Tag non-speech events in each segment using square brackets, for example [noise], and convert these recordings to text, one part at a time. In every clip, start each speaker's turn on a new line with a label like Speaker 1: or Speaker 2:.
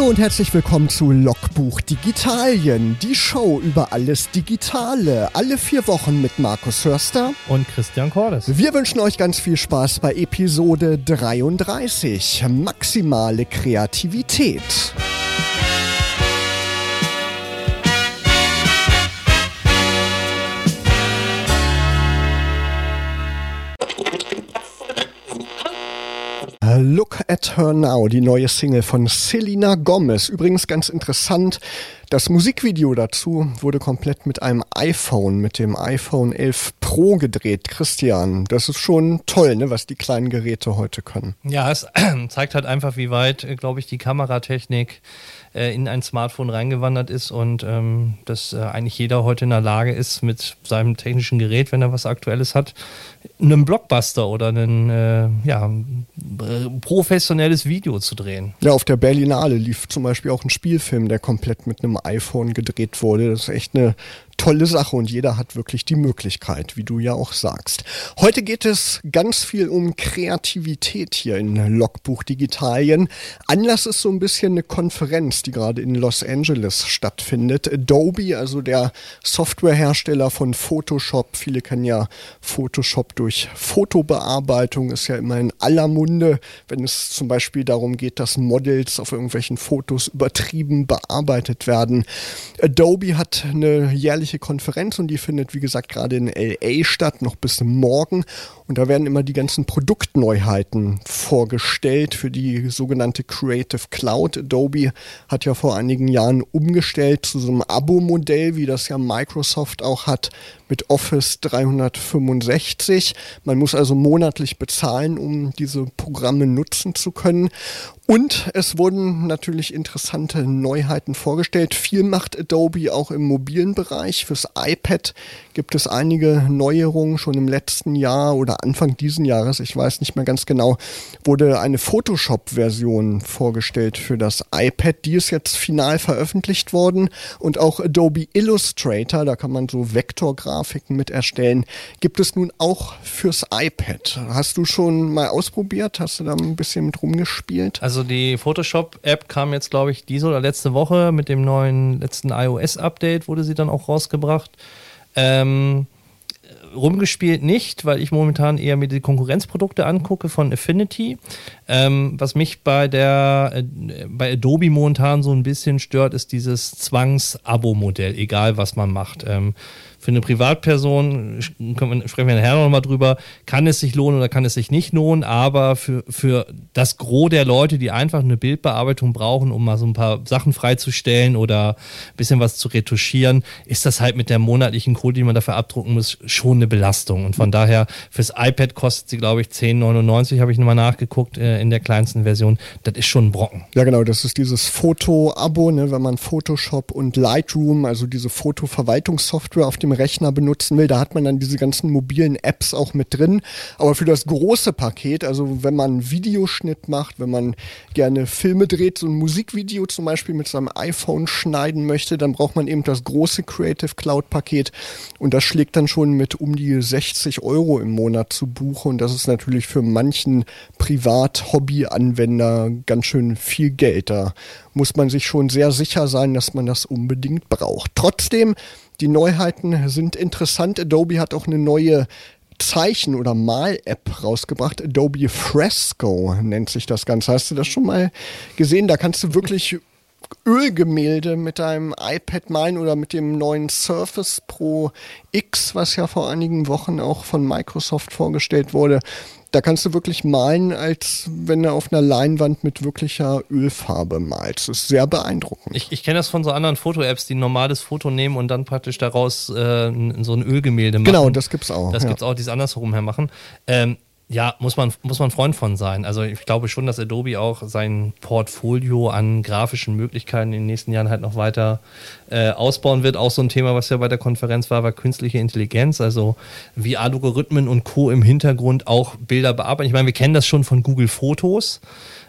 Speaker 1: Hallo und herzlich willkommen zu Logbuch Digitalien, die Show über alles Digitale. Alle vier Wochen mit Markus Hörster
Speaker 2: und Christian Cordes.
Speaker 1: Wir wünschen euch ganz viel Spaß bei Episode 33. Maximale Kreativität. Look at Her Now, die neue Single von Selena Gomez. Übrigens ganz interessant, das Musikvideo dazu wurde komplett mit einem iPhone, mit dem iPhone 11 Pro gedreht. Christian, das ist schon toll, ne, was die kleinen Geräte heute können.
Speaker 2: Ja, es [clears throat] zeigt halt einfach, wie weit, äh, glaube ich, die Kameratechnik äh, in ein Smartphone reingewandert ist und ähm, dass äh, eigentlich jeder heute in der Lage ist, mit seinem technischen Gerät, wenn er was Aktuelles hat, einen Blockbuster oder ein äh, ja, professionelles Video zu drehen.
Speaker 1: Ja, auf der Berlinale lief zum Beispiel auch ein Spielfilm, der komplett mit einem iPhone gedreht wurde. Das ist echt eine tolle Sache und jeder hat wirklich die Möglichkeit, wie du ja auch sagst. Heute geht es ganz viel um Kreativität hier in Logbuch Digitalien. Anlass ist so ein bisschen eine Konferenz, die gerade in Los Angeles stattfindet. Adobe, also der Softwarehersteller von Photoshop. Viele kennen ja Photoshop durch Fotobearbeitung, ist ja immer in aller Munde, wenn es zum Beispiel darum geht, dass Models auf irgendwelchen Fotos übertrieben bearbeitet werden. Adobe hat eine jährliche jährliche Konferenz und die findet, wie gesagt, gerade in LA statt, noch bis morgen. Und da werden immer die ganzen Produktneuheiten vorgestellt für die sogenannte Creative Cloud. Adobe hat ja vor einigen Jahren umgestellt zu so einem Abo-Modell, wie das ja Microsoft auch hat mit Office 365. Man muss also monatlich bezahlen, um diese Programme nutzen zu können. Und es wurden natürlich interessante Neuheiten vorgestellt. Viel macht Adobe auch im mobilen Bereich. Fürs iPad gibt es einige Neuerungen schon im letzten Jahr oder Anfang diesen Jahres. Ich weiß nicht mehr ganz genau. Wurde eine Photoshop-Version vorgestellt für das iPad. Die ist jetzt final veröffentlicht worden. Und auch Adobe Illustrator, da kann man so Vektorgrafiken mit erstellen, gibt es nun auch fürs iPad. Hast du schon mal ausprobiert? Hast du da ein bisschen mit rumgespielt?
Speaker 2: Also also die Photoshop-App kam jetzt, glaube ich, diese oder letzte Woche mit dem neuen letzten iOS-Update, wurde sie dann auch rausgebracht. Ähm, rumgespielt nicht, weil ich momentan eher mir die Konkurrenzprodukte angucke von Affinity. Ähm, was mich bei der äh, bei Adobe momentan so ein bisschen stört, ist dieses Zwangs-Abo-Modell, egal was man macht. Ähm, für eine Privatperson, sprechen wir nachher nochmal drüber, kann es sich lohnen oder kann es sich nicht lohnen, aber für, für das Gros der Leute, die einfach eine Bildbearbeitung brauchen, um mal so ein paar Sachen freizustellen oder ein bisschen was zu retuschieren, ist das halt mit der monatlichen Code, die man dafür abdrucken muss, schon eine Belastung. Und von daher, fürs iPad kostet sie, glaube ich, 10,99, habe ich nochmal nachgeguckt, äh, in der kleinsten Version. Das ist schon ein Brocken.
Speaker 1: Ja, genau, das ist dieses Foto-Abo, ne, wenn man Photoshop und Lightroom, also diese Fotoverwaltungssoftware auf dem Rechner benutzen will, da hat man dann diese ganzen mobilen Apps auch mit drin. Aber für das große Paket, also wenn man Videoschnitt macht, wenn man gerne Filme dreht, so ein Musikvideo zum Beispiel mit seinem iPhone schneiden möchte, dann braucht man eben das große Creative Cloud Paket und das schlägt dann schon mit um die 60 Euro im Monat zu Buche und das ist natürlich für manchen Privat-Hobby-Anwender ganz schön viel Geld. Da muss man sich schon sehr sicher sein, dass man das unbedingt braucht. Trotzdem die Neuheiten sind interessant. Adobe hat auch eine neue Zeichen- oder Mal-App rausgebracht. Adobe Fresco nennt sich das Ganze. Hast du das schon mal gesehen? Da kannst du wirklich Ölgemälde mit deinem iPad malen oder mit dem neuen Surface Pro X, was ja vor einigen Wochen auch von Microsoft vorgestellt wurde da kannst du wirklich malen, als wenn du auf einer Leinwand mit wirklicher Ölfarbe malst. Das ist sehr beeindruckend.
Speaker 2: Ich, ich kenne das von so anderen Foto-Apps, die ein normales Foto nehmen und dann praktisch daraus äh, so ein Ölgemälde machen.
Speaker 1: Genau, das gibt's auch.
Speaker 2: Das ja. gibt's auch, die es andersherum her machen. Ähm, ja, muss man, muss man Freund von sein. Also ich glaube schon, dass Adobe auch sein Portfolio an grafischen Möglichkeiten in den nächsten Jahren halt noch weiter äh, ausbauen wird. Auch so ein Thema, was ja bei der Konferenz war, war künstliche Intelligenz, also wie Algorithmen und Co. im Hintergrund auch Bilder bearbeiten. Ich meine, wir kennen das schon von Google Fotos.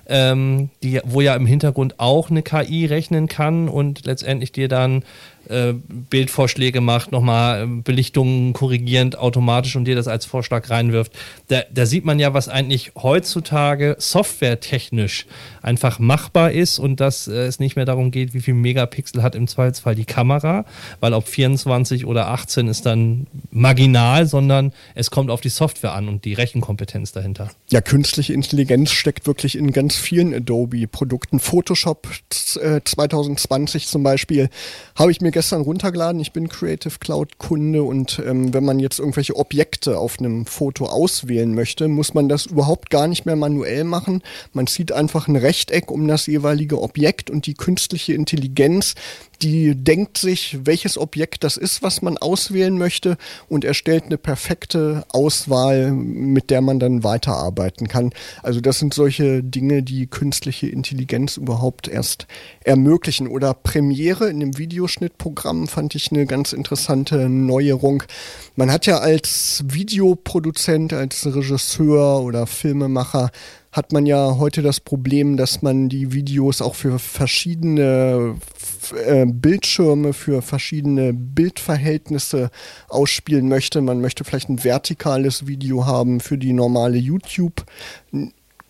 Speaker 2: ähm, die, wo ja im Hintergrund auch eine KI rechnen kann und letztendlich dir dann äh, Bildvorschläge macht, nochmal äh, Belichtungen korrigierend automatisch und dir das als Vorschlag reinwirft. Da, da sieht man ja, was eigentlich heutzutage softwaretechnisch einfach machbar ist und dass äh, es nicht mehr darum geht, wie viel Megapixel hat im Zweifelsfall die Kamera, weil ob 24 oder 18 ist dann marginal, sondern es kommt auf die Software an und die Rechenkompetenz dahinter.
Speaker 1: Ja, künstliche Intelligenz steckt wirklich in ganz vielen Adobe-Produkten. Photoshop 2020 zum Beispiel habe ich mir gestern runtergeladen. Ich bin Creative Cloud Kunde und ähm, wenn man jetzt irgendwelche Objekte auf einem Foto auswählen möchte, muss man das überhaupt gar nicht mehr manuell machen. Man zieht einfach ein Rechteck um das jeweilige Objekt und die künstliche Intelligenz die denkt sich, welches Objekt das ist, was man auswählen möchte und erstellt eine perfekte Auswahl, mit der man dann weiterarbeiten kann. Also das sind solche Dinge, die künstliche Intelligenz überhaupt erst ermöglichen. Oder Premiere in dem Videoschnittprogramm fand ich eine ganz interessante Neuerung. Man hat ja als Videoproduzent, als Regisseur oder Filmemacher hat man ja heute das Problem, dass man die Videos auch für verschiedene äh, Bildschirme, für verschiedene Bildverhältnisse ausspielen möchte. Man möchte vielleicht ein vertikales Video haben für die normale YouTube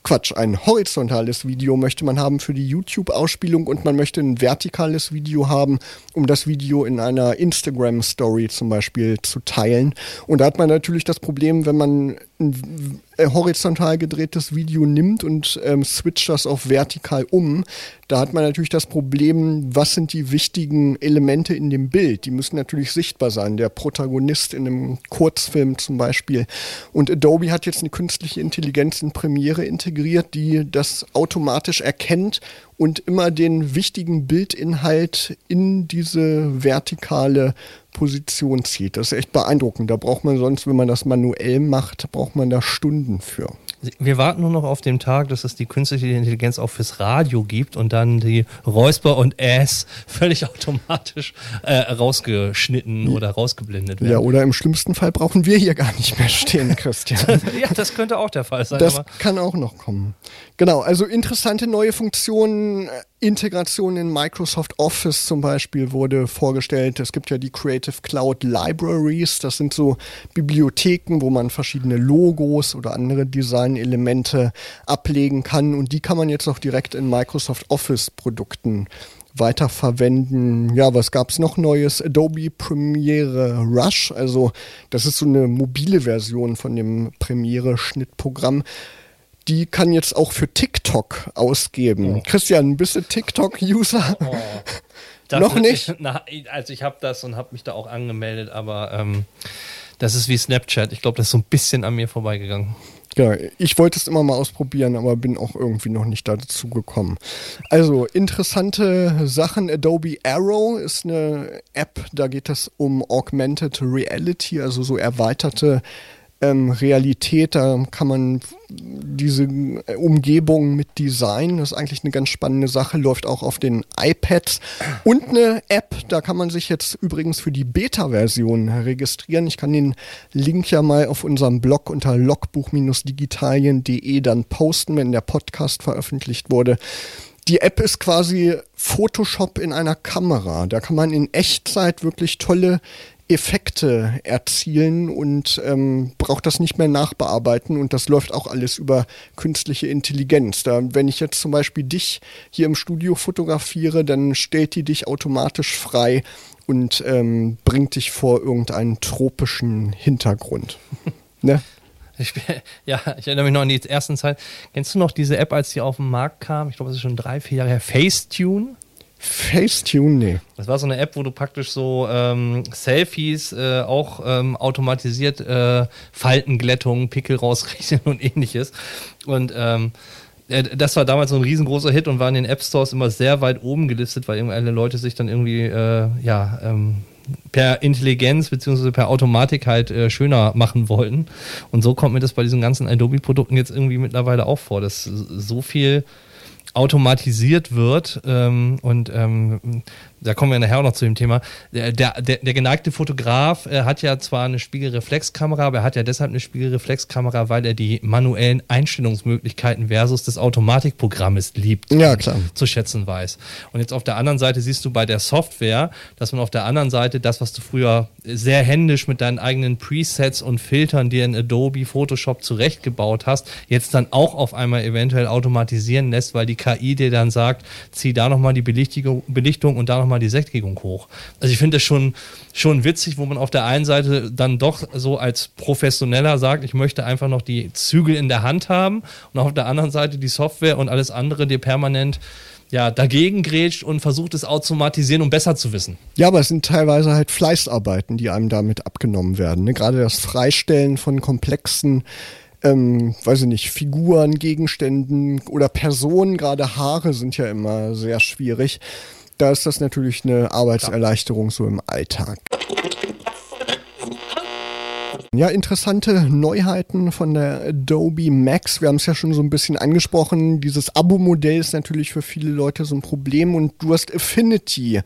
Speaker 1: Quatsch, ein horizontales Video möchte man haben für die YouTube-Ausspielung und man möchte ein vertikales Video haben, um das Video in einer Instagram-Story zum Beispiel zu teilen. Und da hat man natürlich das Problem, wenn man ein äh, horizontal gedrehtes Video nimmt und ähm, switcht das auf vertikal um, da hat man natürlich das Problem, was sind die wichtigen Elemente in dem Bild? Die müssen natürlich sichtbar sein. Der Protagonist in einem Kurzfilm zum Beispiel. Und Adobe hat jetzt eine künstliche Intelligenz in Premiere integriert, die das automatisch erkennt und immer den wichtigen Bildinhalt in diese vertikale Position zieht. Das ist echt beeindruckend. Da braucht man sonst, wenn man das manuell macht, braucht man da Stunden für.
Speaker 2: Wir warten nur noch auf den Tag, dass es die künstliche Intelligenz auch fürs Radio gibt und dann die Räusper und Ass völlig [laughs] automatisch äh, rausgeschnitten oder rausgeblendet werden.
Speaker 1: Ja, oder im schlimmsten Fall brauchen wir hier gar nicht mehr stehen, [laughs] Christian.
Speaker 2: ja, das könnte auch der Fall sein.
Speaker 1: Das kann auch noch kommen. Genau, also interessante neue Funktionen Integration in Microsoft Office zum Beispiel wurde vorgestellt. Es gibt ja die Creative Cloud Libraries. Das sind so Bibliotheken, wo man verschiedene Logos oder andere Designelemente ablegen kann. Und die kann man jetzt auch direkt in Microsoft Office Produkten weiterverwenden. Ja, was gab's noch Neues? Adobe Premiere Rush. Also das ist so eine mobile Version von dem Premiere Schnittprogramm die kann jetzt auch für TikTok ausgeben. Oh. Christian, bist du TikTok-User? Oh. [laughs] Noch nicht?
Speaker 2: Ich, na, also ich habe das und habe mich da auch angemeldet, aber ähm, das ist wie Snapchat. Ich glaube, das ist so ein bisschen an mir vorbeigegangen.
Speaker 1: Ja, ich wollte es immer mal ausprobieren, aber bin auch irgendwie noch nicht dazu gekommen. Also interessante Sachen. Adobe Arrow ist eine App, da geht es um Augmented Reality, also so erweiterte ähm, Realität, da kann man diese Umgebung mit Design, das ist eigentlich eine ganz spannende Sache, läuft auch auf den iPads. Und eine App, da kann man sich jetzt übrigens für die Beta-Version registrieren. Ich kann den Link ja mal auf unserem Blog unter logbuch-digitalien.de dann posten, wenn der Podcast veröffentlicht wurde. Die App ist quasi Photoshop in einer Kamera. Da kann man in Echtzeit wirklich tolle Effekte erzielen und ähm, braucht das nicht mehr nachbearbeiten und das läuft auch alles über künstliche Intelligenz. Da, wenn ich jetzt zum Beispiel dich hier im Studio fotografiere, dann stellt die dich automatisch frei und ähm, bringt dich vor irgendeinen tropischen Hintergrund. [laughs] ne?
Speaker 2: Ich, ja, ich erinnere mich noch an die ersten Zeit. Kennst du noch diese App, als die auf den Markt kam? Ich glaube, das ist schon drei, vier Jahre her. Facetune?
Speaker 1: Facetune, nee.
Speaker 2: Das war so eine App, wo du praktisch so ähm, Selfies äh, auch ähm, automatisiert äh, Faltenglättung, Pickel rausrechnen [laughs] und ähnliches. Und ähm, äh, das war damals so ein riesengroßer Hit und war in den App Stores immer sehr weit oben gelistet, weil irgendwelche Leute sich dann irgendwie äh, ja ähm, per Intelligenz bzw. per Automatik halt äh, schöner machen wollten. Und so kommt mir das bei diesen ganzen Adobe-Produkten jetzt irgendwie mittlerweile auch vor, dass so viel automatisiert wird ähm, und ähm, da kommen wir nachher auch noch zu dem Thema. Der, der, der geneigte Fotograf äh, hat ja zwar eine Spiegelreflexkamera, aber er hat ja deshalb eine Spiegelreflexkamera, weil er die manuellen Einstellungsmöglichkeiten versus des Automatikprogrammes liebt.
Speaker 1: Ja, klar.
Speaker 2: Zu schätzen weiß. Und jetzt auf der anderen Seite siehst du bei der Software, dass man auf der anderen Seite das, was du früher sehr händisch mit deinen eigenen Presets und Filtern dir in Adobe Photoshop zurechtgebaut hast, jetzt dann auch auf einmal eventuell automatisieren lässt, weil die KI dir dann sagt, zieh da nochmal die Belichtung, Belichtung und da nochmal die Sättigung hoch. Also ich finde das schon, schon witzig, wo man auf der einen Seite dann doch so als Professioneller sagt, ich möchte einfach noch die Zügel in der Hand haben und auf der anderen Seite die Software und alles andere dir permanent ja, dagegen grätscht und versucht es automatisieren, um besser zu wissen.
Speaker 1: Ja, aber es sind teilweise halt Fleißarbeiten, die einem damit abgenommen werden. Ne? Gerade das Freistellen von komplexen, ähm, weiß ich nicht, Figuren, Gegenständen oder Personen, gerade Haare sind ja immer sehr schwierig. Da ist das natürlich eine Arbeitserleichterung so im Alltag. Ja, interessante Neuheiten von der Adobe Max. Wir haben es ja schon so ein bisschen angesprochen. Dieses Abo-Modell ist natürlich für viele Leute so ein Problem und du hast Affinity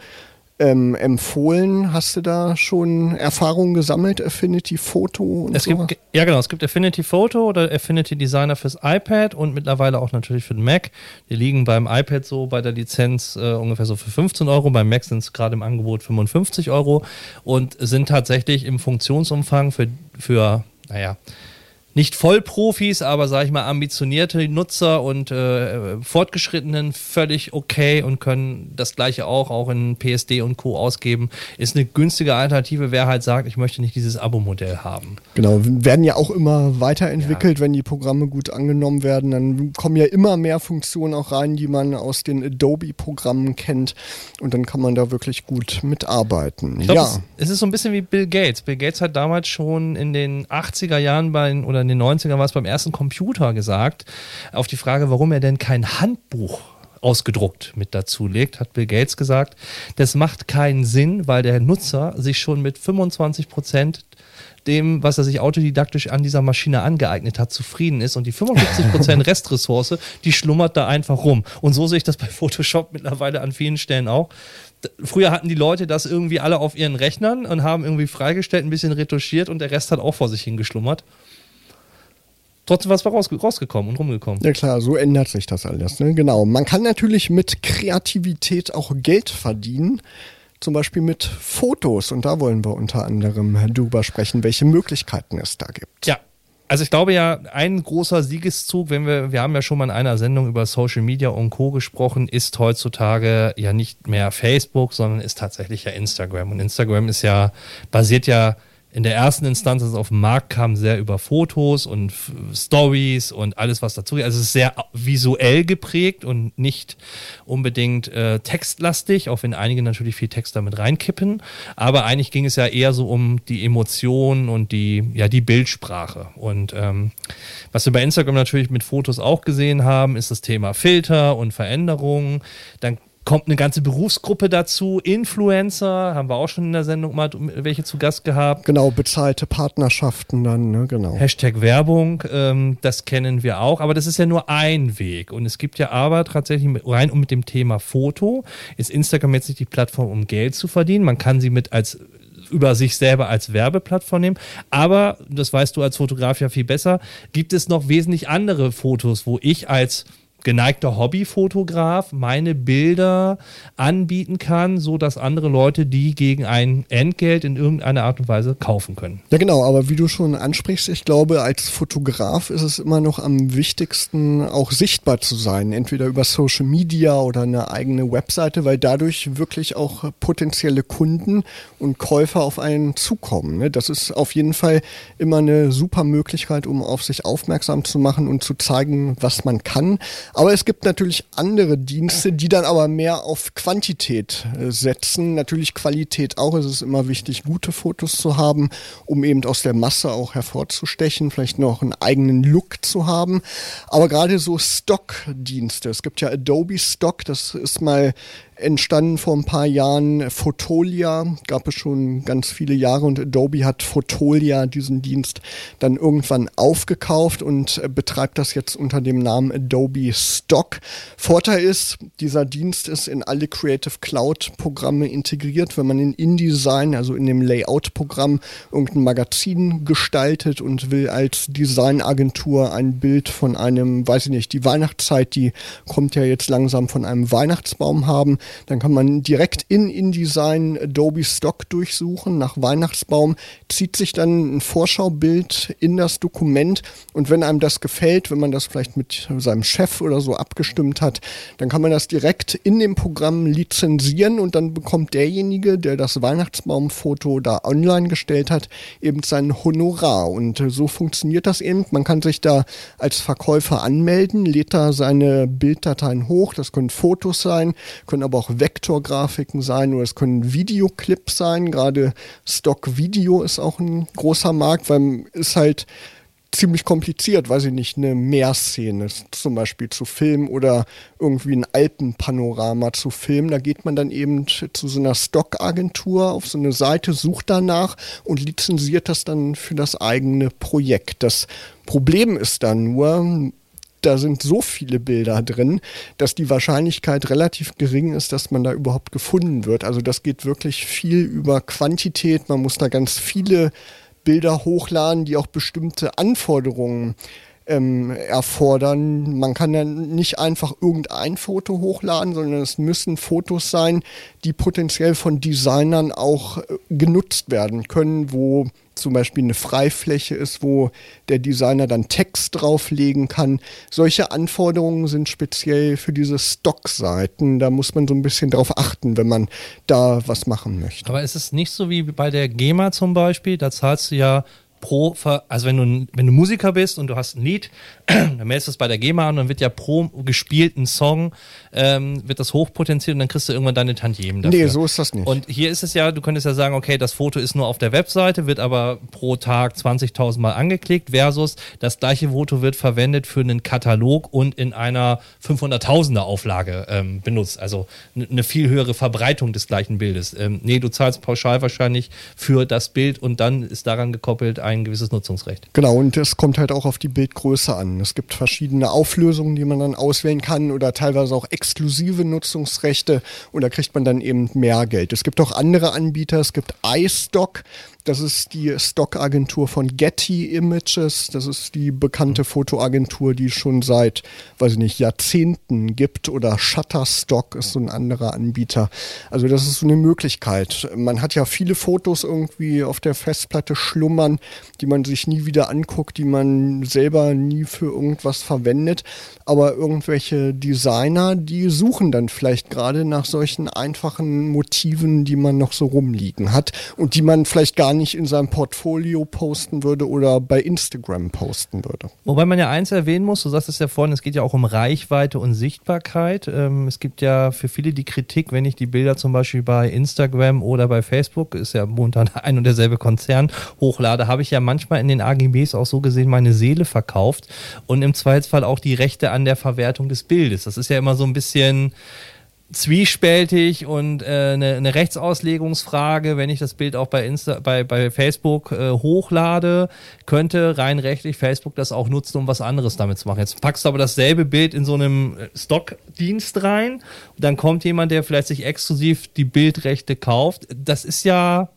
Speaker 1: ähm, empfohlen. Hast du da schon Erfahrungen gesammelt, Affinity Photo und
Speaker 2: es so? Gibt, ja, genau. Es gibt Affinity Photo oder Affinity Designer fürs iPad und mittlerweile auch natürlich für den Mac. Die liegen beim iPad so bei der Lizenz äh, ungefähr so für 15 Euro. Beim Mac sind es gerade im Angebot 55 Euro und sind tatsächlich im Funktionsumfang für, für naja, nicht Vollprofis, aber sage ich mal ambitionierte Nutzer und äh, Fortgeschrittenen völlig okay und können das gleiche auch, auch in PSD und Co. ausgeben. Ist eine günstige Alternative, wer halt sagt, ich möchte nicht dieses Abo-Modell haben.
Speaker 1: Genau, werden ja auch immer weiterentwickelt, ja. wenn die Programme gut angenommen werden. Dann kommen ja immer mehr Funktionen auch rein, die man aus den Adobe-Programmen kennt. Und dann kann man da wirklich gut mitarbeiten.
Speaker 2: Glaub, ja. Es, es, ist so ein bisschen wie Bill Gates. Bill Gates hat damals schon in den 80er Jahren bei oder in den 90ern war es beim ersten Computer gesagt, auf die Frage, warum er denn kein Handbuch ausgedruckt mit dazu legt, hat Bill Gates gesagt, das macht keinen Sinn, weil der Nutzer sich schon mit 25 Prozent dem, was er sich autodidaktisch an dieser Maschine angeeignet hat, zufrieden ist und die 55% [laughs] Restressource, die schlummert da einfach rum. Und so sehe ich das bei Photoshop mittlerweile an vielen Stellen auch. Früher hatten die Leute das irgendwie alle auf ihren Rechnern und haben irgendwie freigestellt, ein bisschen retuschiert und der Rest hat auch vor sich hingeschlummert trotzdem was raus, rausgekommen und rumgekommen.
Speaker 1: Ja klar, so ändert sich das alles. Ne? Genau. Man kann natürlich mit Kreativität auch Geld verdienen. Zum Beispiel mit Fotos. Und da wollen wir unter anderem drüber sprechen, welche Möglichkeiten es da gibt.
Speaker 2: Ja, also ich glaube ja, ein großer Siegeszug, wenn wir, wir haben ja schon mal in einer Sendung über Social Media und Co. gesprochen, ist heutzutage ja nicht mehr Facebook, sondern ist tatsächlich ja Instagram. Und Instagram ist ja, basiert ja in der ersten Instanz, als es auf den Markt kam, sehr über Fotos und Stories und alles, was dazu geht. Also es ist sehr visuell geprägt und nicht unbedingt äh, textlastig, auch wenn einige natürlich viel Text damit reinkippen. Aber eigentlich ging es ja eher so um die Emotionen und die, ja, die Bildsprache. Und ähm, was wir bei Instagram natürlich mit Fotos auch gesehen haben, ist das Thema Filter und Veränderungen. Dann kommt eine ganze Berufsgruppe dazu, Influencer, haben wir auch schon in der Sendung mal welche zu Gast gehabt.
Speaker 1: Genau, bezahlte Partnerschaften dann, ne? genau.
Speaker 2: Hashtag Werbung, ähm, das kennen wir auch, aber das ist ja nur ein Weg. Und es gibt ja aber tatsächlich mit, rein und mit dem Thema Foto ist Instagram jetzt nicht die Plattform, um Geld zu verdienen. Man kann sie mit als über sich selber als Werbeplattform nehmen. Aber, das weißt du als Fotograf ja viel besser, gibt es noch wesentlich andere Fotos, wo ich als geneigter Hobbyfotograf meine Bilder anbieten kann, so dass andere Leute die gegen ein Entgelt in irgendeiner Art und Weise kaufen können.
Speaker 1: Ja, genau, aber wie du schon ansprichst, ich glaube, als Fotograf ist es immer noch am wichtigsten, auch sichtbar zu sein, entweder über Social Media oder eine eigene Webseite, weil dadurch wirklich auch potenzielle Kunden und Käufer auf einen zukommen. Ne? Das ist auf jeden Fall immer eine super Möglichkeit, um auf sich aufmerksam zu machen und zu zeigen, was man kann. Aber es gibt natürlich andere Dienste, die dann aber mehr auf Quantität äh, setzen. Natürlich Qualität auch. Es ist immer wichtig, gute Fotos zu haben, um eben aus der Masse auch hervorzustechen, vielleicht noch einen eigenen Look zu haben. Aber gerade so Stock-Dienste. Es gibt ja Adobe Stock, das ist mal entstanden vor ein paar Jahren Photolia, gab es schon ganz viele Jahre und Adobe hat Photolia, diesen Dienst, dann irgendwann aufgekauft und betreibt das jetzt unter dem Namen Adobe Stock. Vorteil ist, dieser Dienst ist in alle Creative Cloud Programme integriert. Wenn man in InDesign, also in dem Layout-Programm, irgendein Magazin gestaltet und will als Designagentur ein Bild von einem, weiß ich nicht, die Weihnachtszeit, die kommt ja jetzt langsam von einem Weihnachtsbaum haben, dann kann man direkt in InDesign Adobe Stock durchsuchen nach Weihnachtsbaum, zieht sich dann ein Vorschaubild in das Dokument und wenn einem das gefällt, wenn man das vielleicht mit seinem Chef oder so abgestimmt hat, dann kann man das direkt in dem Programm lizenzieren und dann bekommt derjenige, der das Weihnachtsbaumfoto da online gestellt hat, eben sein Honorar. Und so funktioniert das eben. Man kann sich da als Verkäufer anmelden, lädt da seine Bilddateien hoch. Das können Fotos sein, können aber auch Vektorgrafiken sein oder es können Videoclips sein. Gerade Stock Video ist auch ein großer Markt, weil es halt ziemlich kompliziert, weiß ich nicht, eine Meerszene zum Beispiel zu filmen oder irgendwie ein Alpenpanorama zu filmen. Da geht man dann eben zu so einer Stockagentur auf so eine Seite, sucht danach und lizenziert das dann für das eigene Projekt. Das Problem ist dann nur, da sind so viele Bilder drin, dass die Wahrscheinlichkeit relativ gering ist, dass man da überhaupt gefunden wird. Also das geht wirklich viel über Quantität. Man muss da ganz viele Bilder hochladen, die auch bestimmte Anforderungen ähm, erfordern. Man kann dann nicht einfach irgendein Foto hochladen, sondern es müssen Fotos sein, die potenziell von Designern auch äh, genutzt werden können, wo zum Beispiel eine Freifläche ist, wo der Designer dann Text drauflegen kann. Solche Anforderungen sind speziell für diese Stock-Seiten. Da muss man so ein bisschen drauf achten, wenn man da was machen möchte.
Speaker 2: Aber ist es nicht so wie bei der GEMA zum Beispiel? Da zahlst du ja pro, also wenn du, wenn du Musiker bist und du hast ein Lied, [clears throat] dann meldest du es bei der GEMA und dann wird ja pro gespielten Song, ähm, wird das hochpotenziert und dann kriegst du irgendwann deine Tantiemen
Speaker 1: dafür. Nee, so ist das nicht.
Speaker 2: Und hier ist es ja, du könntest ja sagen, okay, das Foto ist nur auf der Webseite, wird aber pro Tag 20.000 Mal angeklickt versus das gleiche Foto wird verwendet für einen Katalog und in einer 500.000er Auflage ähm, benutzt. Also eine viel höhere Verbreitung des gleichen Bildes. Ähm, nee, du zahlst pauschal wahrscheinlich für das Bild und dann ist daran gekoppelt ein ein gewisses Nutzungsrecht.
Speaker 1: Genau, und es kommt halt auch auf die Bildgröße an. Es gibt verschiedene Auflösungen, die man dann auswählen kann oder teilweise auch exklusive Nutzungsrechte und da kriegt man dann eben mehr Geld. Es gibt auch andere Anbieter, es gibt iStock, das ist die Stockagentur von Getty Images. Das ist die bekannte mhm. Fotoagentur, die es schon seit, weiß ich nicht, Jahrzehnten gibt. Oder Shutterstock ist so ein anderer Anbieter. Also das ist so eine Möglichkeit. Man hat ja viele Fotos irgendwie auf der Festplatte schlummern, die man sich nie wieder anguckt, die man selber nie für irgendwas verwendet. Aber irgendwelche Designer, die suchen dann vielleicht gerade nach solchen einfachen Motiven, die man noch so rumliegen hat und die man vielleicht gar nicht in seinem Portfolio posten würde oder bei Instagram posten würde.
Speaker 2: Wobei man ja eins erwähnen muss, du sagst es ja vorhin, es geht ja auch um Reichweite und Sichtbarkeit. Ähm, es gibt ja für viele die Kritik, wenn ich die Bilder zum Beispiel bei Instagram oder bei Facebook, ist ja momentan [laughs] ein und derselbe Konzern, hochlade, habe ich ja manchmal in den AGBs auch so gesehen meine Seele verkauft und im Zweifelsfall auch die Rechte an der Verwertung des Bildes. Das ist ja immer so ein bisschen zwiespältig und äh, eine, eine Rechtsauslegungsfrage, wenn ich das Bild auch bei, Insta, bei, bei Facebook äh, hochlade, könnte rein rechtlich Facebook das auch nutzen, um was anderes damit zu machen. Jetzt packst du aber dasselbe Bild in so einem äh, Stockdienst rein dann kommt jemand, der vielleicht sich exklusiv die Bildrechte kauft. Das ist ja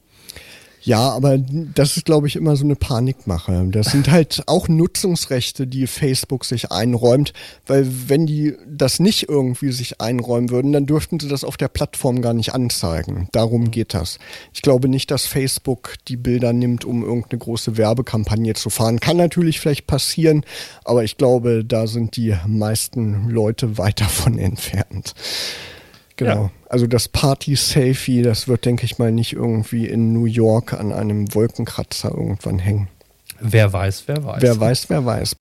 Speaker 1: ja, aber das ist, glaube ich, immer so eine Panikmache. Das sind halt auch Nutzungsrechte, die Facebook sich einräumt, weil wenn die das nicht irgendwie sich einräumen würden, dann dürften sie das auf der Plattform gar nicht anzeigen. Darum geht das. Ich glaube nicht, dass Facebook die Bilder nimmt, um irgendeine große Werbekampagne zu fahren. Kann natürlich vielleicht passieren, aber ich glaube, da sind die meisten Leute weit davon entfernt. Genau. Ja. Also das Party-Selfie, das wird, denke ich mal, nicht irgendwie in New York an einem Wolkenkratzer irgendwann hängen.
Speaker 2: Wer weiß, wer weiß.
Speaker 1: Wer weiß, wer weiß.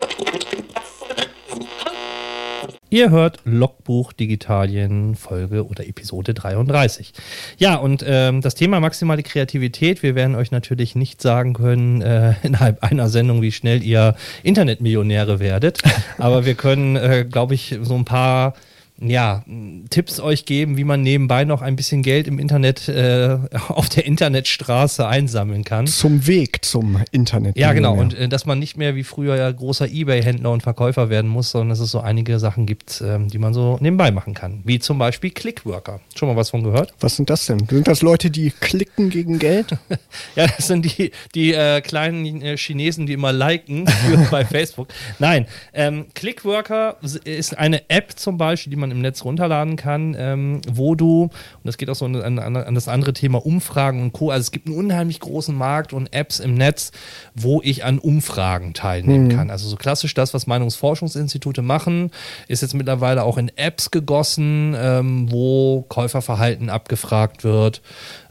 Speaker 2: Ihr hört Logbuch Digitalien Folge oder Episode 33. Ja, und ähm, das Thema maximale Kreativität. Wir werden euch natürlich nicht sagen können äh, [laughs] innerhalb einer Sendung, wie schnell ihr Internetmillionäre werdet. Aber wir können, äh, glaube ich, so ein paar ja, Tipps euch geben, wie man nebenbei noch ein bisschen Geld im Internet, äh, [laughs] auf der Internetstraße einsammeln kann.
Speaker 1: Zum Weg zum Internet.
Speaker 2: Ja, genau. Und äh, dass man nicht mehr wie früher ja großer Ebay-Händler und Verkäufer werden muss, sondern dass es so einige Sachen gibt, ähm, die man so nebenbei machen kann. Wie zum Beispiel Clickworker. Schon mal was von gehört?
Speaker 1: Was sind das denn? Sind das Leute, die klicken gegen Geld? [laughs]
Speaker 2: ja, das sind die, die äh, kleinen äh, Chinesen, die immer liken [laughs] bei Facebook. Nein, ähm, Clickworker ist eine App zum Beispiel, die man man im Netz runterladen kann, ähm, wo du, und das geht auch so an, an, an, das andere Thema Umfragen und Co. Also es gibt einen unheimlich großen Markt und Apps im Netz, wo ich an Umfragen teilnehmen mhm. kann. Also so klassisch das, was Meinungsforschungsinstitute machen, ist jetzt mittlerweile auch in Apps gegossen, ähm, wo Käuferverhalten abgefragt wird,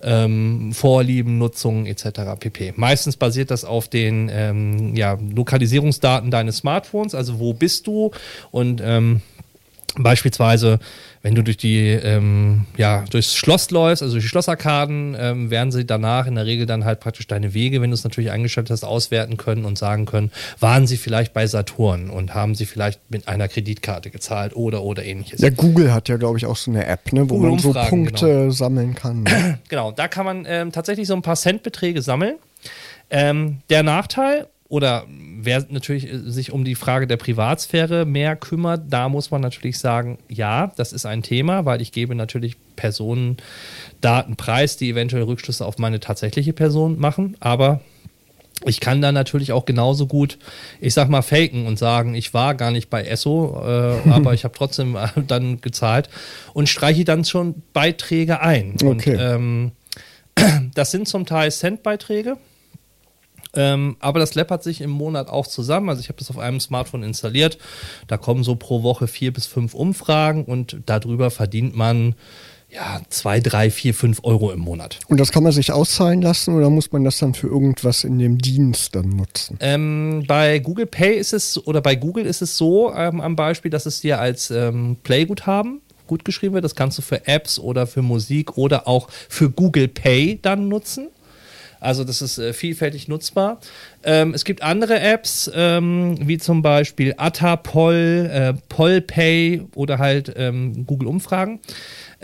Speaker 2: ähm, Vorlieben, Nutzungen etc. pp. Meistens basiert das auf den ähm, ja, Lokalisierungsdaten deines Smartphones, also wo bist du und ähm, Beispielsweise, wenn du durch die, ähm, ja, durchs Schloss läufst, also durch die Schlossarkaden, ähm, werden sie danach in der Regel dann halt praktisch deine Wege, wenn du es natürlich eingeschaltet hast, auswerten können und sagen können, waren sie vielleicht bei Saturn und haben sie vielleicht mit einer Kreditkarte gezahlt oder oder ähnliches.
Speaker 1: Ja, Google hat ja, glaube ich, auch so eine App, ne, wo man so Punkte genau. sammeln kann. [clears throat]
Speaker 2: genau, da kann man ähm, tatsächlich so ein paar Centbeträge sammeln. Ähm, der Nachteil, oder wer natürlich äh, sich um die Frage der Privatsphäre mehr kümmert, da muss man natürlich sagen, ja, das ist ein Thema, weil ich gebe natürlich Personendaten preis, die eventuell Rückschlüsse auf meine tatsächliche Person machen, aber ich kann da natürlich auch genauso gut, ich sag mal, faken und sagen, ich war gar nicht bei Esso, äh, aber [laughs] ich habe trotzdem äh, dann gezahlt und streiche dann schon Beiträge ein. Okay. Und ähm, [clears throat] das sind zum Teil Centbeiträge. Ähm, aber das läppert sich im Monat auch zusammen. Also ich habe das auf einem Smartphone installiert. Da kommen so pro Woche vier bis fünf Umfragen und darüber verdient man ja, zwei, drei, vier, fünf Euro im Monat.
Speaker 1: Und das kann man sich auszahlen lassen oder muss man das dann für irgendwas in dem Dienst dann nutzen?
Speaker 2: Ähm, bei Google Pay ist es oder bei Google ist es so ähm, am Beispiel, dass es dir als ähm, Playguthaben gut geschrieben wird. Das kannst du für Apps oder für Musik oder auch für Google Pay dann nutzen. Also das ist äh, vielfältig nutzbar. Ähm, es gibt andere Apps, ähm, wie zum Beispiel Attapol, äh, Polpay oder halt ähm, Google Umfragen.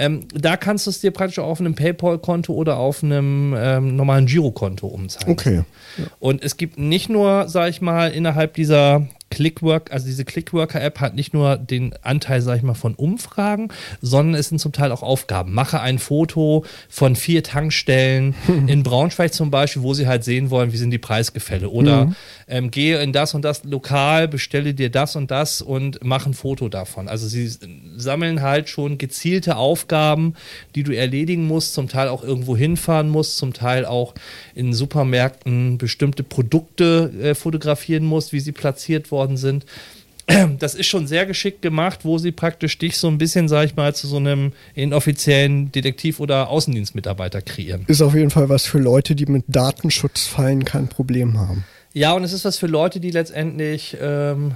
Speaker 2: Ähm, da kannst du es dir praktisch auf einem PayPal-Konto oder auf einem ähm, normalen Girokonto umzahlen.
Speaker 1: Okay.
Speaker 2: Ja. Und es gibt nicht nur, sag ich mal, innerhalb dieser Clickwork, also diese Clickworker-App hat nicht nur den Anteil, sag ich mal, von Umfragen, sondern es sind zum Teil auch Aufgaben. Mache ein Foto von vier Tankstellen [laughs] in Braunschweig zum Beispiel, wo sie halt sehen wollen, wie sind die Preisgefälle. Oder mhm. ähm, gehe in das und das Lokal, bestelle dir das und das und mach ein Foto davon. Also sie sammeln halt schon gezielte Aufgaben, die du erledigen musst, zum Teil auch irgendwo hinfahren musst, zum Teil auch in Supermärkten bestimmte Produkte äh, fotografieren musst, wie sie platziert worden worden sind. [clears throat] Das ist schon sehr geschickt gemacht, wo sie praktisch dich so ein bisschen, sag ich mal, zu so einem inoffiziellen Detektiv- oder Außendienstmitarbeiter kreieren.
Speaker 1: Ist auf jeden Fall was für Leute, die mit Datenschutzfallen kein Problem haben.
Speaker 2: Ja, und es ist was für Leute, die letztendlich ähm,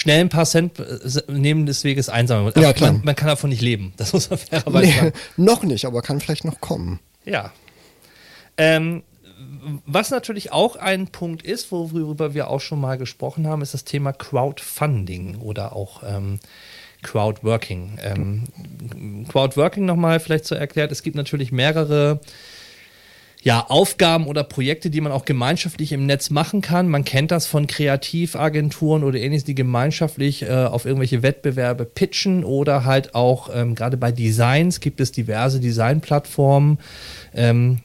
Speaker 2: schnell ein paar Cent äh, neben des Weges einsammeln.
Speaker 1: Ja, klar.
Speaker 2: Man, man, kann davon nicht leben. Das muss man [laughs]
Speaker 1: fairerweise nee, sagen. Noch nicht, aber kann vielleicht noch kommen.
Speaker 2: Ja. Ähm, was natürlich auch ein Punkt ist, worüber wir auch schon mal gesprochen haben, ist das Thema Crowdfunding oder auch ähm, Crowdworking. Ähm, Crowdworking nochmal vielleicht so erklärt, es gibt natürlich mehrere ja, Aufgaben oder Projekte, die man auch gemeinschaftlich im Netz machen kann. Man kennt das von Kreativagenturen oder ähnliches, die gemeinschaftlich äh, auf irgendwelche Wettbewerbe pitchen oder halt auch ähm, gerade bei Designs gibt es diverse Designplattformen. Ähm,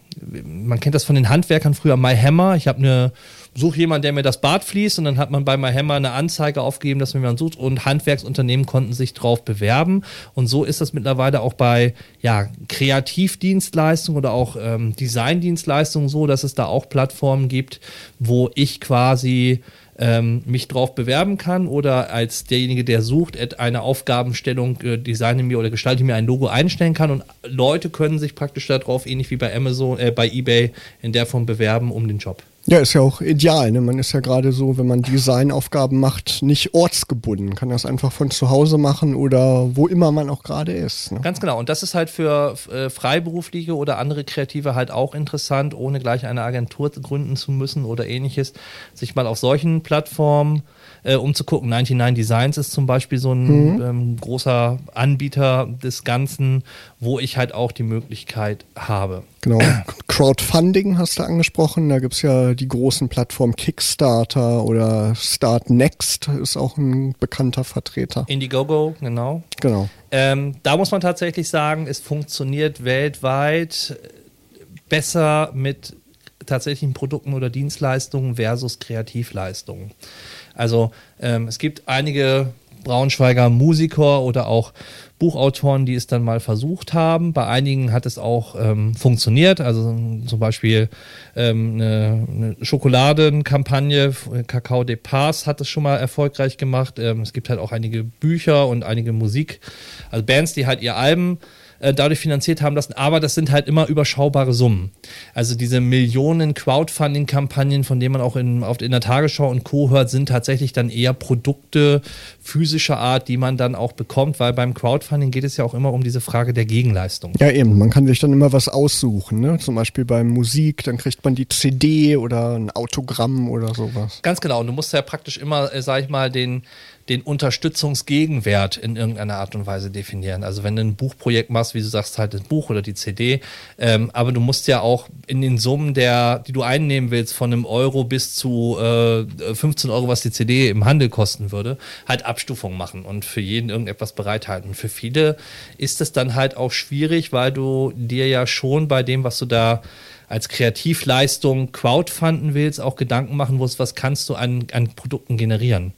Speaker 2: man kennt das von den Handwerkern früher, My Hammer. Ich habe eine, suche jemanden, der mir das Bad fließt und dann hat man bei My Hammer eine Anzeige aufgegeben, dass man jemanden sucht und Handwerksunternehmen konnten sich drauf bewerben. Und so ist das mittlerweile auch bei ja, Kreativdienstleistungen oder auch ähm, Designdienstleistungen so, dass es da auch Plattformen gibt, wo ich quasi ähm, mich drauf bewerben kann oder als derjenige, der sucht, eine Aufgabenstellung äh, designe mir oder gestalte mir ein Logo einstellen kann und Leute können sich praktisch darauf, ähnlich wie bei Amazon, äh, bei eBay, in der Form bewerben um den Job.
Speaker 1: Ja, ist ja auch ideal. Ne? Man ist ja gerade so, wenn man Designaufgaben macht, nicht ortsgebunden. Kann das einfach von zu Hause machen oder wo immer man auch gerade ist. Ne?
Speaker 2: Ganz genau. Und das ist halt für äh, Freiberufliche oder andere Kreative halt auch interessant, ohne gleich eine Agentur gründen zu müssen oder ähnliches, sich mal auf solchen Plattformen äh, um zu gucken. 99 Designs ist zum Beispiel so ein mhm. ähm, großer Anbieter des Ganzen, wo ich halt auch die Möglichkeit habe.
Speaker 1: Genau. Crowdfunding hast du angesprochen. Da gibt es ja die großen Plattformen Kickstarter oder Start Next ist auch ein bekannter Vertreter.
Speaker 2: Indiegogo, genau.
Speaker 1: Genau.
Speaker 2: Ähm, da muss man tatsächlich sagen, es funktioniert weltweit besser mit tatsächlichen Produkten oder Dienstleistungen versus Kreativleistungen. Also ähm, es gibt einige Braunschweiger Musiker oder auch Buchautoren, die es dann mal versucht haben. Bei einigen hat es auch ähm, funktioniert. Also zum Beispiel ähm, eine, eine Schokoladenkampagne, Kakao de Paz hat es schon mal erfolgreich gemacht. Ähm, es gibt halt auch einige Bücher und einige Musik, also Bands, die halt ihr Alben äh, dadurch finanziert haben lassen, aber das sind halt immer überschaubare Summen. Also diese Millionen Crowdfunding-Kampagnen, von denen man auch in, auf, in der Tagesschau und Co. hört, sind tatsächlich dann eher Produkte physischer Art, die man dann auch bekommt, weil beim Crowdfunding geht es ja auch immer um diese Frage der Gegenleistung.
Speaker 1: Ja, eben. Man kann sich dann immer was aussuchen. Ne? Zum Beispiel bei Musik, dann kriegt man die CD oder ein Autogramm oder sowas.
Speaker 2: Ganz genau. Und du musst ja praktisch immer, äh, sag ich mal, den den Unterstützungsgegenwert in irgendeiner Art und Weise definieren. Also wenn du ein Buchprojekt machst, wie du sagst, halt das Buch oder die CD, ähm, aber du musst ja auch in den Summen, der, die du einnehmen willst, von einem Euro bis zu äh, 15 Euro, was die CD im Handel kosten würde, halt Abstufungen machen und für jeden irgendetwas bereithalten. Für viele ist es dann halt auch schwierig, weil du dir ja schon bei dem, was du da als Kreativleistung crowdfunden willst, auch Gedanken machen musst, was kannst du an, an Produkten generieren.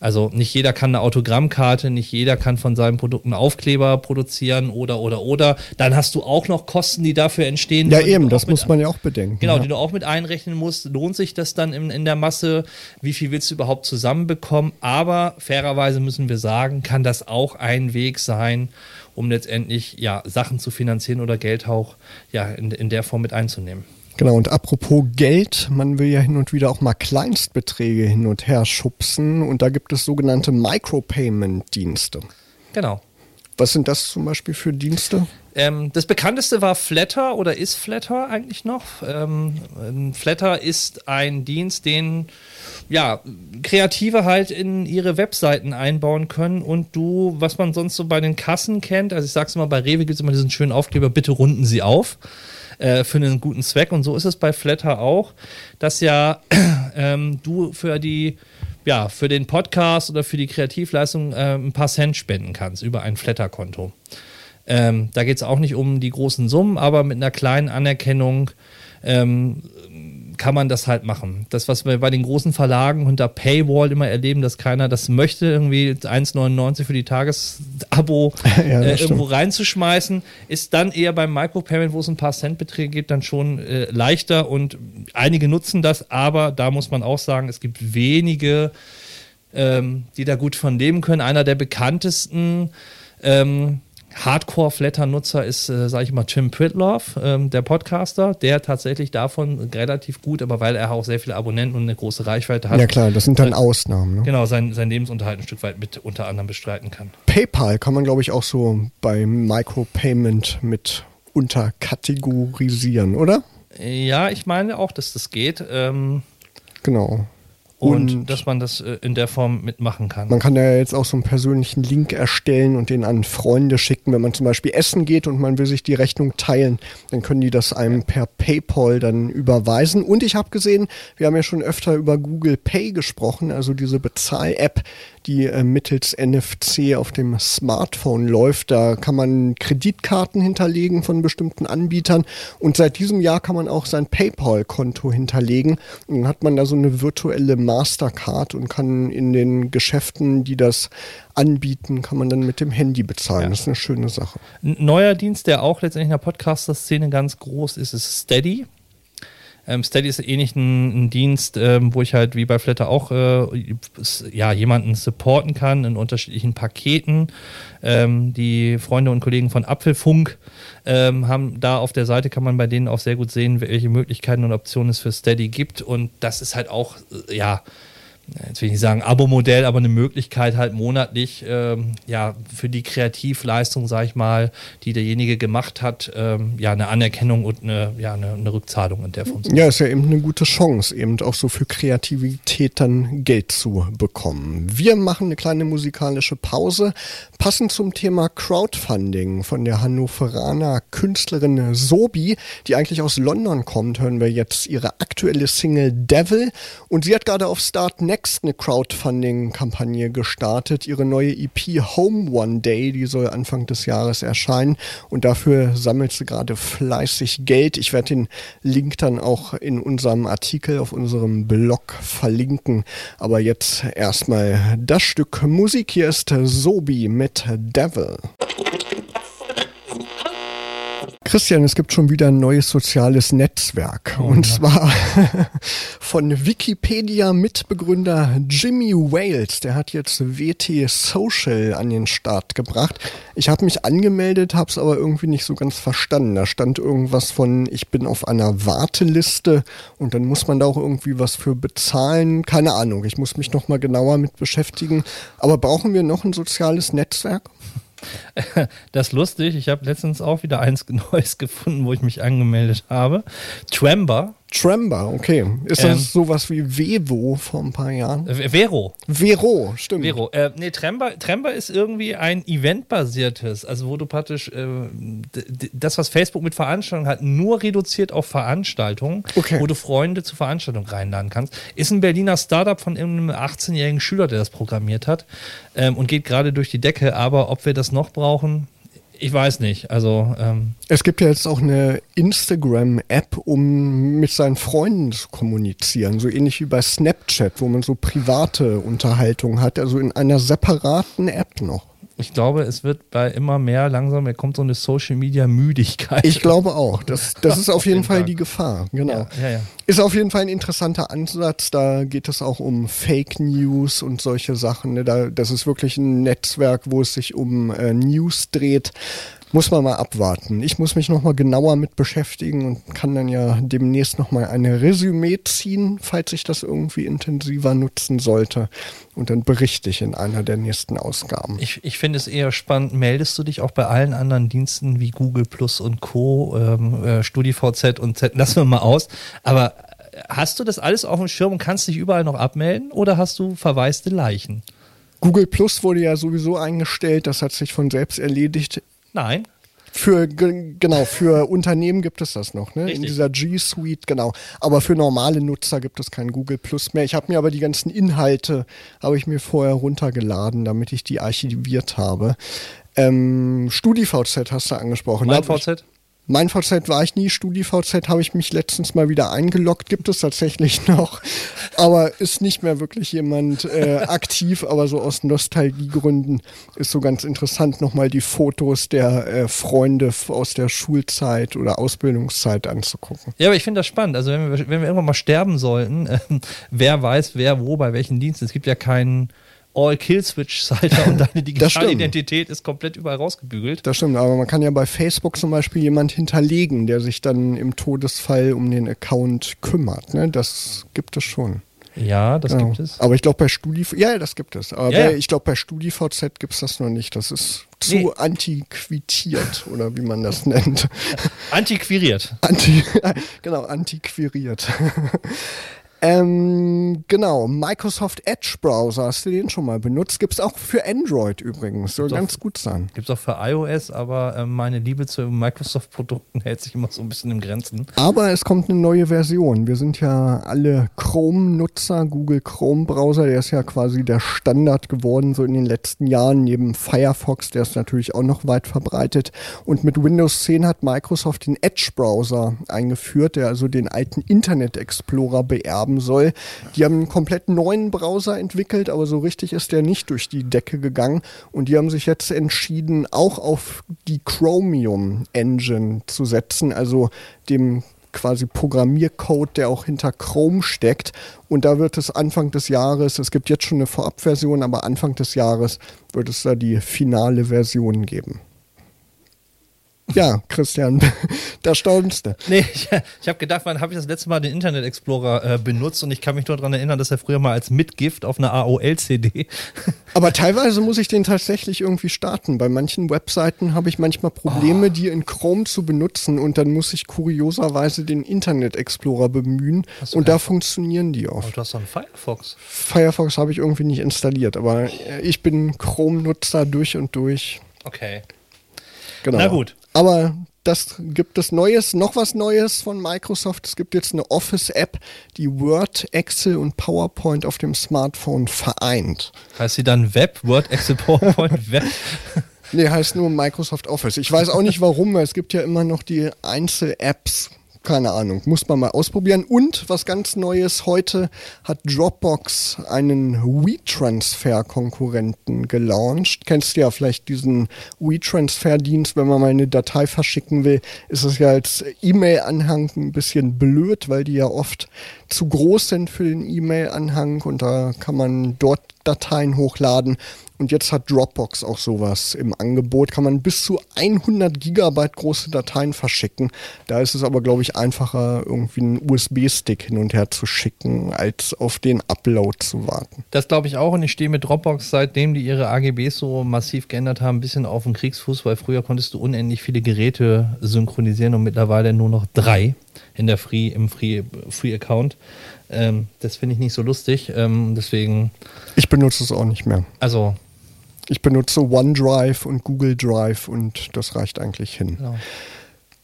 Speaker 2: Also nicht jeder kann eine Autogrammkarte, nicht jeder kann von seinen Produkten Aufkleber produzieren oder oder oder. Dann hast du auch noch Kosten, die dafür entstehen.
Speaker 1: Ja eben, das muss man ja auch bedenken.
Speaker 2: Genau,
Speaker 1: ja.
Speaker 2: die du auch mit einrechnen musst. Lohnt sich das dann in, in der Masse? Wie viel willst du überhaupt zusammenbekommen? Aber fairerweise müssen wir sagen, kann das auch ein Weg sein, um letztendlich ja Sachen zu finanzieren oder Geld auch ja in, in der Form mit einzunehmen.
Speaker 1: Genau, und apropos Geld, man will ja hin und wieder auch mal Kleinstbeträge hin und her schubsen und da gibt es sogenannte Micropayment-Dienste.
Speaker 2: Genau.
Speaker 1: Was sind das zum Beispiel für Dienste?
Speaker 2: Ähm, das bekannteste war Flatter oder ist Flatter eigentlich noch? Ähm, Flatter ist ein Dienst, den ja, Kreative halt in ihre Webseiten einbauen können und du, was man sonst so bei den Kassen kennt, also ich sag's mal, bei Rewe gibt es immer diesen schönen Aufkleber, bitte runden Sie auf äh, für einen guten Zweck. Und so ist es bei Flatter auch, dass ja [clears throat] ähm, du für die ja, für den Podcast oder für die Kreativleistung äh, ein paar Cent spenden kannst über ein Flatter-Konto. Ähm, da geht es auch nicht um die großen Summen, aber mit einer kleinen Anerkennung ähm, kann man das halt machen. Das, was wir bei den großen Verlagen unter Paywall immer erleben, dass keiner das möchte, irgendwie 1,99 für die Tagesabo [laughs] ja, äh, irgendwo reinzuschmeißen, ist dann eher beim Micropayment, wo es ein paar Centbeträge gibt, dann schon äh, leichter und einige nutzen das, aber da muss man auch sagen, es gibt wenige, ähm, die da gut von leben können. Einer der bekanntesten ähm, Hardcore-Flatter-Nutzer ist, äh, sage ich mal, Tim Pritloff, ähm, der Podcaster, der tatsächlich davon relativ gut, aber weil er auch sehr viele Abonnenten und eine große Reichweite hat.
Speaker 1: Ja klar, das sind dann äh, Ausnahmen. Ne?
Speaker 2: Genau, sein, sein Lebensunterhalt ein Stück weit mit unter anderem bestreiten kann.
Speaker 1: PayPal kann man, glaube ich, auch so bei Micropayment mit unterkategorisieren, oder?
Speaker 2: Ja, ich meine auch, dass das geht. Ähm,
Speaker 1: genau.
Speaker 2: Und, und, dass man das äh, in der Form mitmachen kann.
Speaker 1: Man kann ja jetzt auch so einen persönlichen Link erstellen und den an Freunde schicken. Wenn man zum Beispiel essen geht und man will sich die Rechnung teilen, dann können die das einem per PayPal dann überweisen. Und ich habe gesehen, wir haben ja schon öfter über Google Pay gesprochen, also diese Bezahl-App, die äh, mittels NFC auf dem Smartphone läuft. Da kann man Kreditkarten hinterlegen von bestimmten Anbietern und seit diesem Jahr kann man auch sein PayPal-Konto hinterlegen. Und dann hat man da so eine virtuelle Mastercard und kann in den Geschäften, die das anbieten, kann man dann mit dem Handy bezahlen. Ja. Das ist eine schöne Sache.
Speaker 2: Ein neuer Dienst, der auch letztendlich in der Podcaster-Szene ganz groß ist, ist Steady. Ähm, Steady ist ähnlich ein, ein Dienst, ähm, wo ich halt wie bei Flatter auch äh, ja, jemanden supporten kann in unterschiedlichen Paketen. Ähm, die Freunde und Kollegen von Apfelfunk ähm, haben da auf der Seite kann man bei denen auch sehr gut sehen, welche Möglichkeiten und Optionen es für Steady gibt. Und das ist halt auch, äh, ja, jetzt will ich nicht sagen Abo-Modell, aber eine Möglichkeit halt monatlich ähm, ja für die Kreativleistung, sag ich mal, die derjenige gemacht hat, ähm, ja eine Anerkennung und eine, ja, eine, eine Rückzahlung in der Form.
Speaker 1: Ja, ist ja eben eine gute Chance, eben auch so für Kreativität dann Geld zu bekommen. Wir machen eine kleine musikalische Pause, passend zum Thema Crowdfunding von der Hannoveraner Künstlerin Sobi, die eigentlich aus London kommt, hören wir jetzt ihre aktuelle Single Devil und sie hat gerade auf Startnet Next eine Crowdfunding-Kampagne gestartet. Ihre neue EP Home One Day, die soll Anfang des Jahres erscheinen. Und dafür sammelt sie gerade fleißig Geld. Ich werde den Link dann auch in unserem Artikel auf unserem Blog verlinken. Aber jetzt erstmal das Stück Musik. Hier ist Sobi mit Devil. Christian, es gibt schon wieder ein neues soziales Netzwerk. Oh, und ja. zwar [laughs] von Wikipedia-Mitbegründer Jimmy Wales. Der hat jetzt WT Social an den Start gebracht. Ich habe mich angemeldet, habe es aber irgendwie nicht so ganz verstanden. Da stand irgendwas von, ich bin auf einer Warteliste und dann muss man da auch irgendwie was für bezahlen. Keine Ahnung, ich muss mich noch mal genauer mit beschäftigen. Aber brauchen wir noch ein soziales Netzwerk? [laughs]
Speaker 2: Das ist lustig. Ich habe letztens auch wieder eins [laughs] Neues gefunden, wo ich mich angemeldet habe. Trember
Speaker 1: Trember, okay. Ist das ähm, sowas wie Vevo vor ein paar Jahren?
Speaker 2: Vero.
Speaker 1: Vero, stimmt.
Speaker 2: Vero. Äh, nee, Trember, Trember ist irgendwie ein eventbasiertes, also wo du praktisch äh, das, was Facebook mit Veranstaltungen hat, nur reduziert auf Veranstaltungen, okay. wo du Freunde zu Veranstaltungen reinladen kannst. Ist ein Berliner Startup von einem 18-jährigen Schüler, der das programmiert hat ähm, und geht gerade durch die Decke. Aber ob wir das noch brauchen, ich weiß nicht. Also ähm
Speaker 1: es gibt ja jetzt auch eine Instagram-App, um mit seinen Freunden zu kommunizieren, so ähnlich wie bei Snapchat, wo man so private Unterhaltung hat, also in einer separaten App noch.
Speaker 2: Ich glaube, es wird bei immer mehr langsam, er kommt so eine Social Media Müdigkeit.
Speaker 1: Ich glaube auch. Das, [laughs] das ist auf jeden Fall die Gefahr. Genau. Ja, ja, ja. Ist auf jeden Fall ein interessanter Ansatz. Da geht es auch um Fake News und solche Sachen. Ne? Da, das ist wirklich ein Netzwerk, wo es sich um äh, News dreht. Muss man mal abwarten. Ich muss mich nochmal genauer mit beschäftigen und kann dann ja demnächst nochmal eine Resümee ziehen, falls ich das irgendwie intensiver nutzen sollte. Und dann berichte ich in einer der nächsten Ausgaben.
Speaker 2: Ich, ich finde es eher spannend. Meldest du dich auch bei allen anderen Diensten wie Google Plus und Co., ähm, äh, StudiVZ und Z, lassen wir mal aus. Aber hast du das alles auf dem Schirm und kannst dich überall noch abmelden oder hast du verwaiste Leichen?
Speaker 1: Google Plus wurde ja sowieso eingestellt, das hat sich von selbst erledigt.
Speaker 2: Nein.
Speaker 1: Für, genau, für Unternehmen gibt es das noch, ne? Richtig. In dieser G Suite, genau. Aber für normale Nutzer gibt es kein Google Plus mehr. Ich habe mir aber die ganzen Inhalte, habe ich mir vorher runtergeladen, damit ich die archiviert habe. Ähm, StudiVZ hast du angesprochen.
Speaker 2: Mein VZ?
Speaker 1: Mein VZ war ich nie, StudiVZ habe ich mich letztens mal wieder eingeloggt, gibt es tatsächlich [laughs] noch, aber ist nicht mehr wirklich jemand äh, [laughs] aktiv, aber so aus Nostalgiegründen ist so ganz interessant, nochmal die Fotos der äh, Freunde aus der Schulzeit oder Ausbildungszeit anzugucken.
Speaker 2: Ja, aber ich finde das spannend, also wenn wir, wenn wir irgendwann mal sterben sollten, [laughs] äh, wer weiß, wer wo, bei welchen Diensten, es gibt ja keinen All-Kill-Switch-Schalter und deine [laughs] digitale Identität ist komplett überall rausgebügelt.
Speaker 1: Das stimmt, aber man kann ja bei Facebook zum Beispiel jemand hinterlegen, der sich dann im Todesfall um den Account kümmert. Ne? Das gibt es schon.
Speaker 2: Ja, das genau. gibt es.
Speaker 1: Aber ich glaube bei StudiVZ, ja, das gibt es. Aber ja, ja. ich glaube bei StudiVZ gibt es das noch nicht. Das ist zu nee. antiquitiert oder wie man das [laughs] nennt.
Speaker 2: Antiquiriert.
Speaker 1: Anti, [laughs] genau, antiquiriert. Ähm, genau, Microsoft Edge Browser, hast du den schon mal benutzt? Gibt es auch für Android übrigens, soll ganz gut sein.
Speaker 2: Gibt es auch für iOS, aber äh, meine Liebe zu Microsoft-Produkten [laughs] hält sich immer so ein bisschen im Grenzen.
Speaker 1: Aber es kommt eine neue Version. Wir sind ja alle Chrome-Nutzer, Google Chrome-Browser, der ist ja quasi der Standard geworden, so in den letzten Jahren, neben Firefox, der ist natürlich auch noch weit verbreitet. Und mit Windows 10 hat Microsoft den Edge-Browser eingeführt, der also den alten Internet Explorer beerbt haben soll. Die haben einen komplett neuen Browser entwickelt, aber so richtig ist der nicht durch die Decke gegangen. Und die haben sich jetzt entschieden, auch auf die Chromium Engine zu setzen, also dem quasi Programmiercode, der auch hinter Chrome steckt. Und da wird es Anfang des Jahres, es gibt jetzt schon eine Vorabversion, aber Anfang des Jahres wird es da die finale Version geben. Ja, Christian, [laughs] da staunst du.
Speaker 2: Nee, ich, ich habe gedacht, wann habe ich das letzte Mal den Internet Explorer äh, benutzt und ich kann mich nur daran erinnern, dass er früher mal als Mitgift auf einer AOL-CD. [laughs]
Speaker 1: Aber teilweise muss ich den tatsächlich irgendwie starten. Bei manchen Webseiten habe ich manchmal Probleme, oh. die in Chrome zu benutzen und dann muss ich kurioserweise den Internet Explorer bemühen und da funktionieren die oft. Aber
Speaker 2: du hast doch einen Firefox.
Speaker 1: Firefox habe ich irgendwie nicht installiert, aber äh, ich bin Chrome-Nutzer durch und durch.
Speaker 2: Okay.
Speaker 1: Genau.
Speaker 2: Na gut.
Speaker 1: Aber das gibt es Neues, noch was Neues von Microsoft. Es gibt jetzt eine Office-App, die Word, Excel und PowerPoint auf dem Smartphone vereint.
Speaker 2: Heißt sie dann Web, Word, Excel, PowerPoint, [laughs] Web?
Speaker 1: Nee, heißt nur Microsoft Office. Ich weiß auch nicht warum, weil es gibt ja immer noch die Einzel-Apps keine Ahnung, muss man mal ausprobieren. Und was ganz Neues, heute hat Dropbox einen WeTransfer-Konkurrenten gelauncht. Kennst du ja vielleicht diesen WeTransfer-Dienst, wenn man mal eine Datei verschicken will, ist es ja als E-Mail-Anhang ein bisschen blöd, weil die ja oft zu groß sind für den E-Mail-Anhang und da kann man dort Dateien hochladen. Und jetzt hat Dropbox auch sowas im Angebot. Kann man bis zu 100 Gigabyte große Dateien verschicken. Da ist es aber, glaube ich, einfacher, irgendwie einen USB-Stick hin und her zu schicken, als auf den Upload zu warten.
Speaker 2: Das glaube ich auch. Und ich stehe mit Dropbox, seitdem die ihre AGBs so massiv geändert haben, ein bisschen auf dem Kriegsfuß, weil früher konntest du unendlich viele Geräte synchronisieren und mittlerweile nur noch drei in der Free, im Free, Free Account. Ähm, das finde ich nicht so lustig. Ähm, deswegen.
Speaker 1: Ich benutze es auch nicht mehr.
Speaker 2: Also
Speaker 1: ich benutze OneDrive und Google Drive und das reicht eigentlich hin. Genau.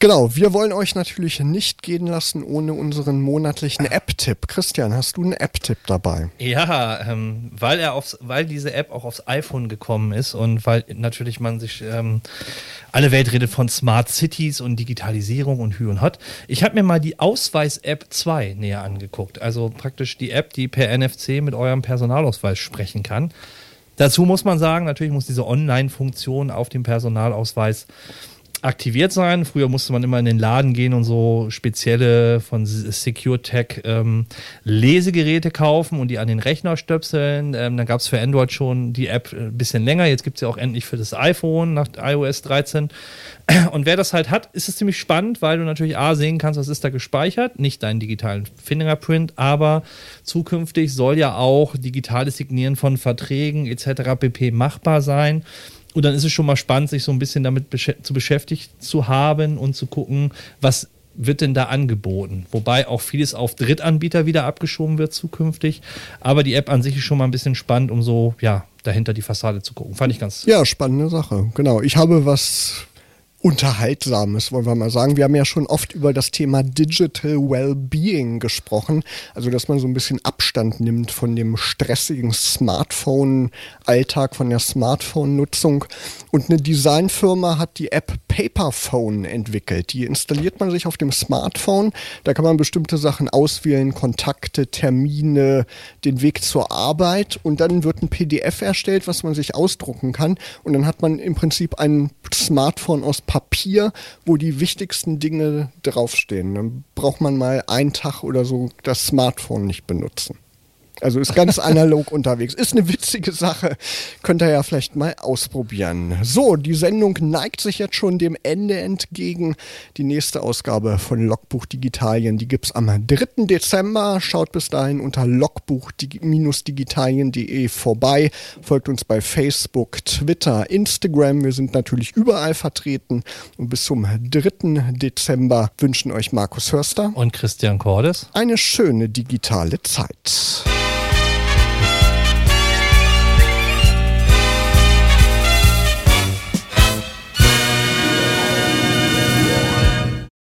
Speaker 1: Genau, wir wollen euch natürlich nicht gehen lassen ohne unseren monatlichen App-Tipp. Christian, hast du einen App-Tipp dabei?
Speaker 2: Ja, ähm, weil er aufs, weil diese App auch aufs iPhone gekommen ist und weil natürlich man sich ähm, alle Welt redet von Smart Cities und Digitalisierung und Hü und Hot. Ich habe mir mal die Ausweis-App 2 näher angeguckt. Also praktisch die App, die per NFC mit eurem Personalausweis sprechen kann. Dazu muss man sagen, natürlich muss diese Online-Funktion auf dem Personalausweis aktiviert sein. Früher musste man immer in den Laden gehen und so spezielle von SecureTech ähm, Lesegeräte kaufen und die an den Rechner stöpseln. Ähm, dann gab es für Android schon die App ein bisschen länger. Jetzt gibt es ja auch endlich für das iPhone nach iOS 13. [clears throat] Und wer das halt hat, ist es ziemlich spannend, weil du natürlich A sehen kannst, was ist da gespeichert. Nicht deinen digitalen Fingerprint, aber zukünftig soll ja auch digitales Signieren von Verträgen etc. pp. machbar sein. Und dann ist es schon mal spannend, sich so ein bisschen damit besch zu beschäftigt zu haben und zu gucken, was wird denn da angeboten? Wobei auch vieles auf Drittanbieter wieder abgeschoben wird zukünftig. Aber die App an sich ist schon mal ein bisschen spannend, um so, ja, dahinter die Fassade zu gucken. Fand ich ganz.
Speaker 1: Ja, spannende Sache. Genau. Ich habe was Unterhaltsames, wollen wir mal sagen. Wir haben ja schon oft über das Thema Digital Wellbeing gesprochen, also dass man so ein bisschen Abstand nimmt von dem stressigen Smartphone-Alltag, von der Smartphone-Nutzung. Und eine Designfirma hat die App Paperphone entwickelt. Die installiert man sich auf dem Smartphone. Da kann man bestimmte Sachen auswählen, Kontakte, Termine, den Weg zur Arbeit und dann wird ein PDF erstellt, was man sich ausdrucken kann. Und dann hat man im Prinzip ein Smartphone aus Papier, wo die wichtigsten Dinge draufstehen. Dann braucht man mal einen Tag oder so das Smartphone nicht benutzen. Also ist ganz analog [laughs] unterwegs. Ist eine witzige Sache. Könnt ihr ja vielleicht mal ausprobieren. So, die Sendung neigt sich jetzt schon dem Ende entgegen. Die nächste Ausgabe von Logbuch Digitalien, die gibt es am 3. Dezember. Schaut bis dahin unter logbuch-digitalien.de vorbei. Folgt uns bei Facebook, Twitter, Instagram. Wir sind natürlich überall vertreten. Und bis zum 3. Dezember wünschen euch Markus Hörster
Speaker 2: und Christian Cordes
Speaker 1: eine schöne digitale Zeit.